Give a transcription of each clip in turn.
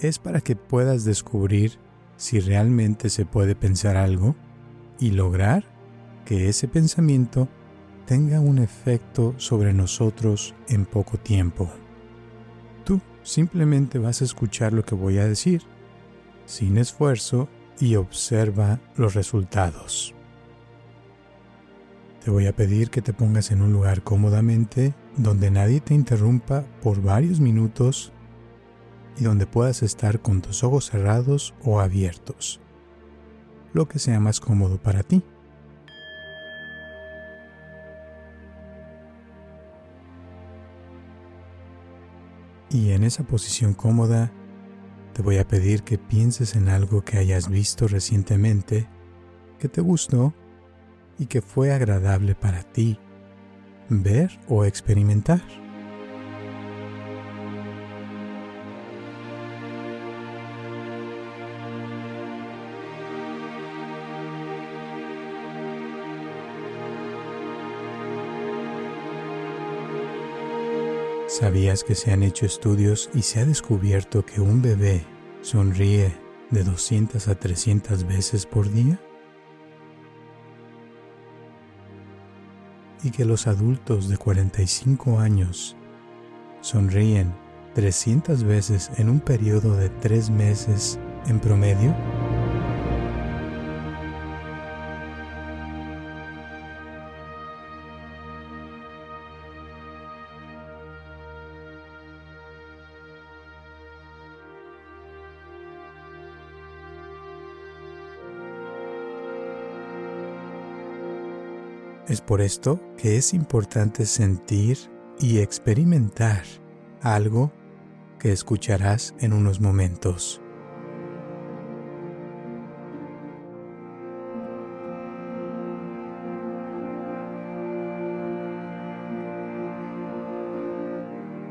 es para que puedas descubrir si realmente se puede pensar algo y lograr que ese pensamiento tenga un efecto sobre nosotros en poco tiempo. Tú simplemente vas a escuchar lo que voy a decir, sin esfuerzo, y observa los resultados. Te voy a pedir que te pongas en un lugar cómodamente donde nadie te interrumpa por varios minutos y donde puedas estar con tus ojos cerrados o abiertos, lo que sea más cómodo para ti. Y en esa posición cómoda, te voy a pedir que pienses en algo que hayas visto recientemente, que te gustó y que fue agradable para ti ver o experimentar. ¿Sabías que se han hecho estudios y se ha descubierto que un bebé sonríe de 200 a 300 veces por día? Y que los adultos de 45 años sonríen 300 veces en un periodo de 3 meses en promedio? Es por esto que es importante sentir y experimentar algo que escucharás en unos momentos.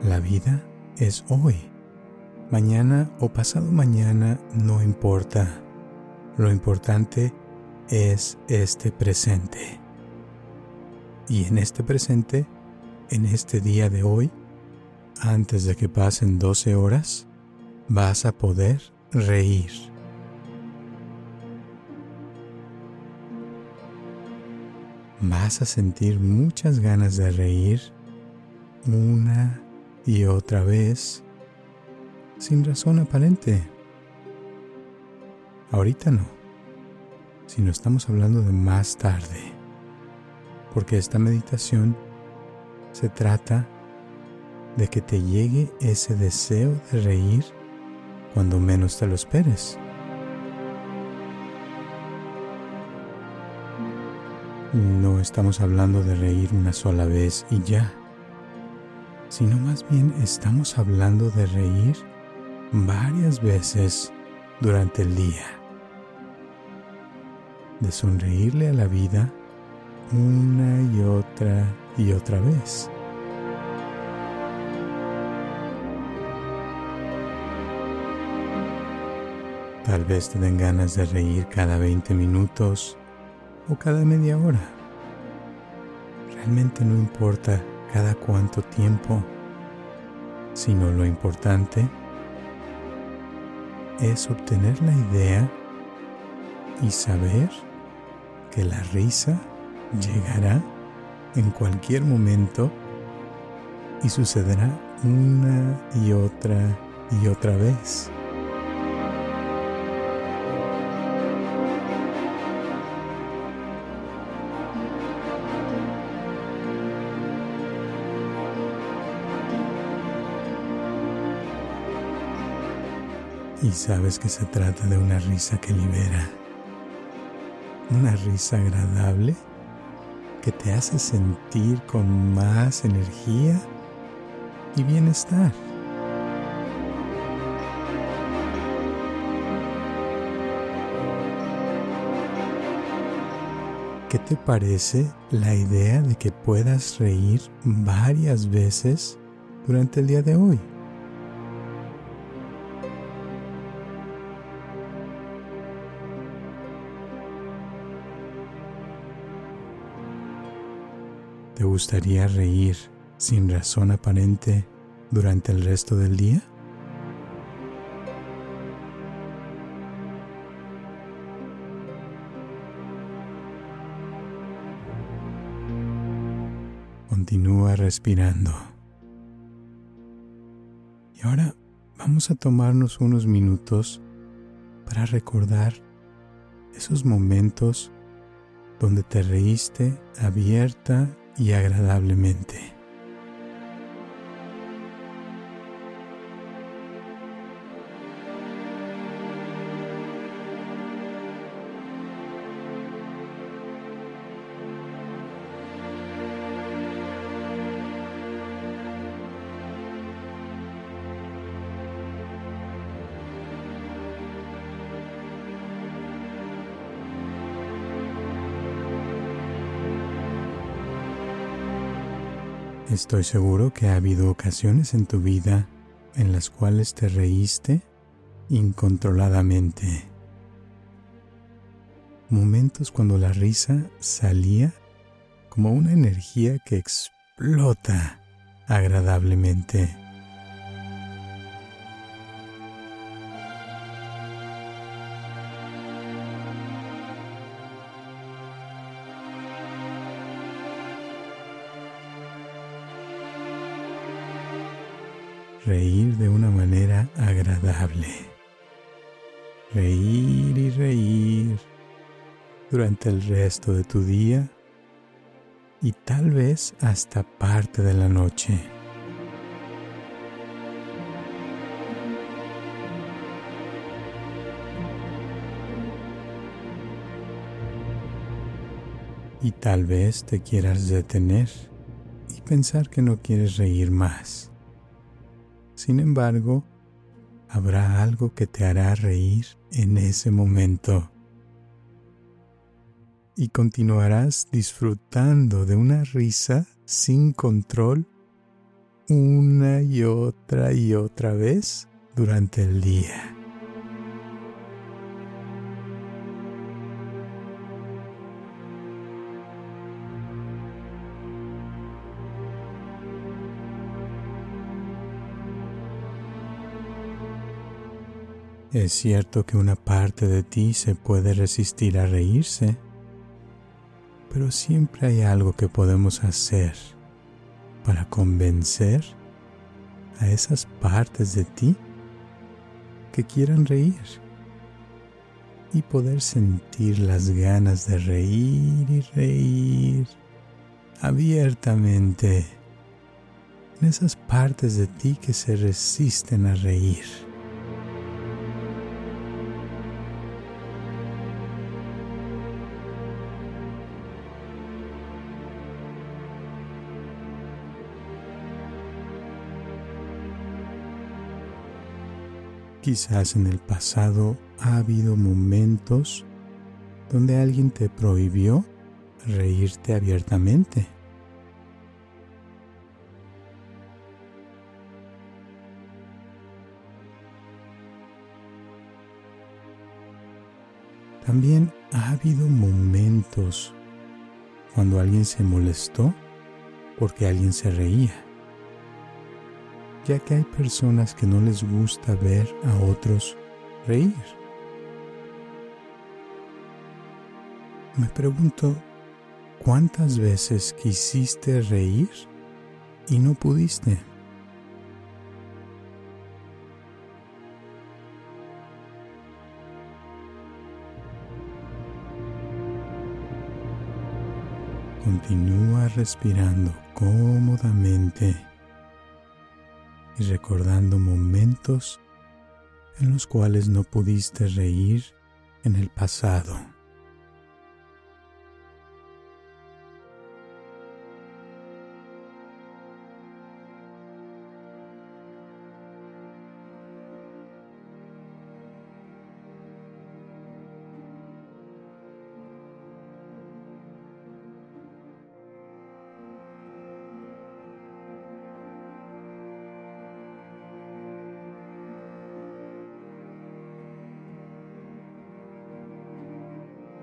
La vida es hoy. Mañana o pasado mañana no importa. Lo importante es este presente. Y en este presente, en este día de hoy, antes de que pasen 12 horas, vas a poder reír. Vas a sentir muchas ganas de reír una y otra vez sin razón aparente. Ahorita no, sino estamos hablando de más tarde porque esta meditación se trata de que te llegue ese deseo de reír cuando menos te lo esperes. No estamos hablando de reír una sola vez y ya, sino más bien estamos hablando de reír varias veces durante el día, de sonreírle a la vida una y otra y otra vez. Tal vez te den ganas de reír cada 20 minutos o cada media hora. Realmente no importa cada cuánto tiempo, sino lo importante es obtener la idea y saber que la risa llegará en cualquier momento y sucederá una y otra y otra vez. Y sabes que se trata de una risa que libera, una risa agradable que te hace sentir con más energía y bienestar. ¿Qué te parece la idea de que puedas reír varias veces durante el día de hoy? ¿Te gustaría reír sin razón aparente durante el resto del día? Continúa respirando. Y ahora vamos a tomarnos unos minutos para recordar esos momentos donde te reíste abierta y agradablemente. Estoy seguro que ha habido ocasiones en tu vida en las cuales te reíste incontroladamente. Momentos cuando la risa salía como una energía que explota agradablemente. Reír de una manera agradable. Reír y reír durante el resto de tu día y tal vez hasta parte de la noche. Y tal vez te quieras detener y pensar que no quieres reír más. Sin embargo, habrá algo que te hará reír en ese momento. Y continuarás disfrutando de una risa sin control una y otra y otra vez durante el día. Es cierto que una parte de ti se puede resistir a reírse, pero siempre hay algo que podemos hacer para convencer a esas partes de ti que quieran reír y poder sentir las ganas de reír y reír abiertamente en esas partes de ti que se resisten a reír. Quizás en el pasado ha habido momentos donde alguien te prohibió reírte abiertamente. También ha habido momentos cuando alguien se molestó porque alguien se reía ya que hay personas que no les gusta ver a otros reír. Me pregunto, ¿cuántas veces quisiste reír y no pudiste? Continúa respirando cómodamente y recordando momentos en los cuales no pudiste reír en el pasado.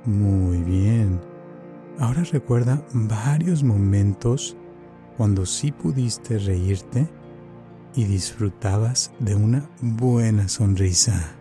Muy bien. Ahora recuerda varios momentos cuando sí pudiste reírte y disfrutabas de una buena sonrisa.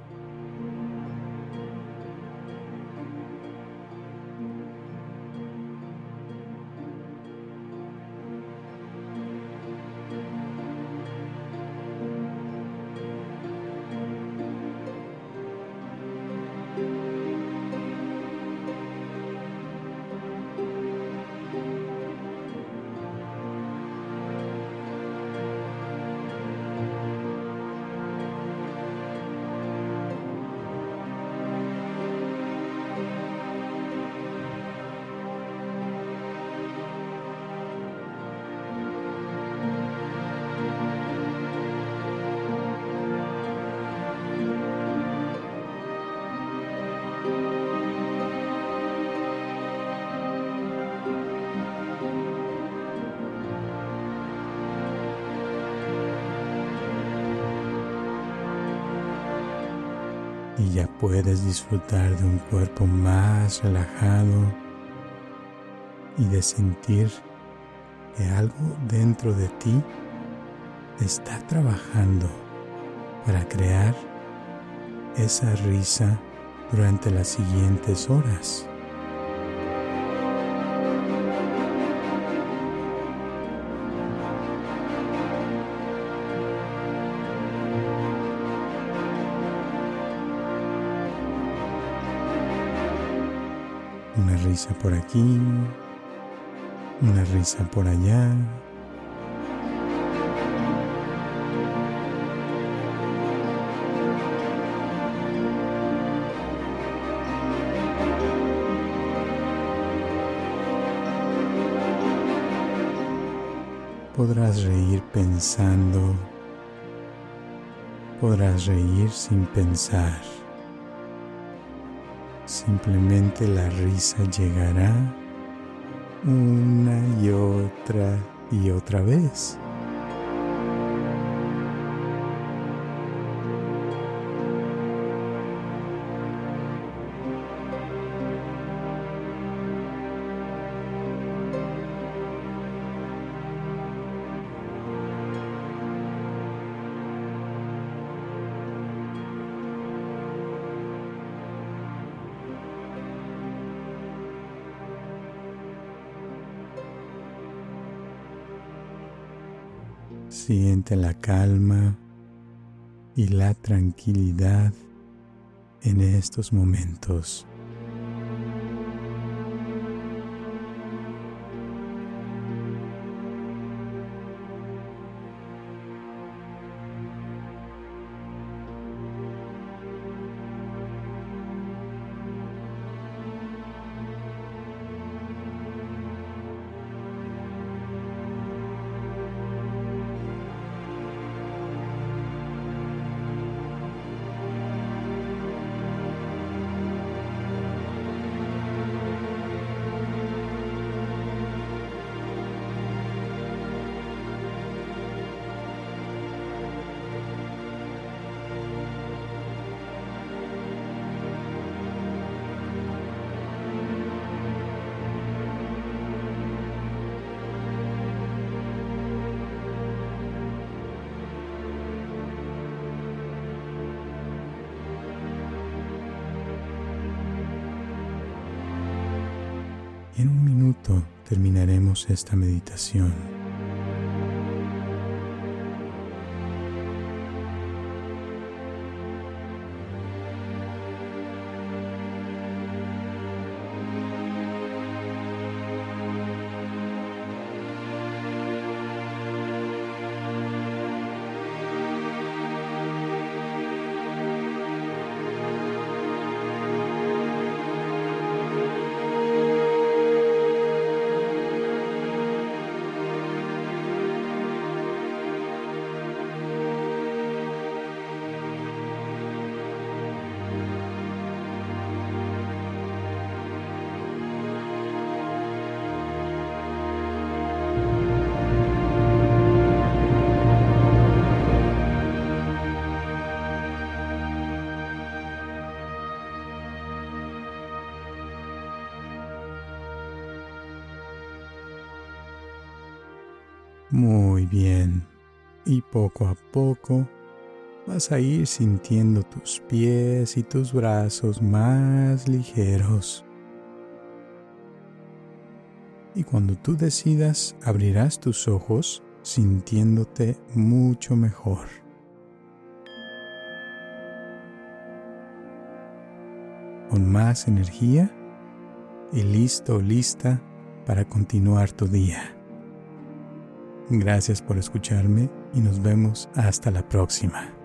Y ya puedes disfrutar de un cuerpo más relajado y de sentir que algo dentro de ti está trabajando para crear esa risa durante las siguientes horas. Risa por aquí, una risa por allá. Podrás reír pensando, podrás reír sin pensar. Simplemente la risa llegará una y otra y otra vez. Siente la calma y la tranquilidad en estos momentos. En un minuto terminaremos esta meditación. Muy bien. Y poco a poco vas a ir sintiendo tus pies y tus brazos más ligeros. Y cuando tú decidas, abrirás tus ojos sintiéndote mucho mejor. Con más energía y listo lista para continuar tu día. Gracias por escucharme y nos vemos hasta la próxima.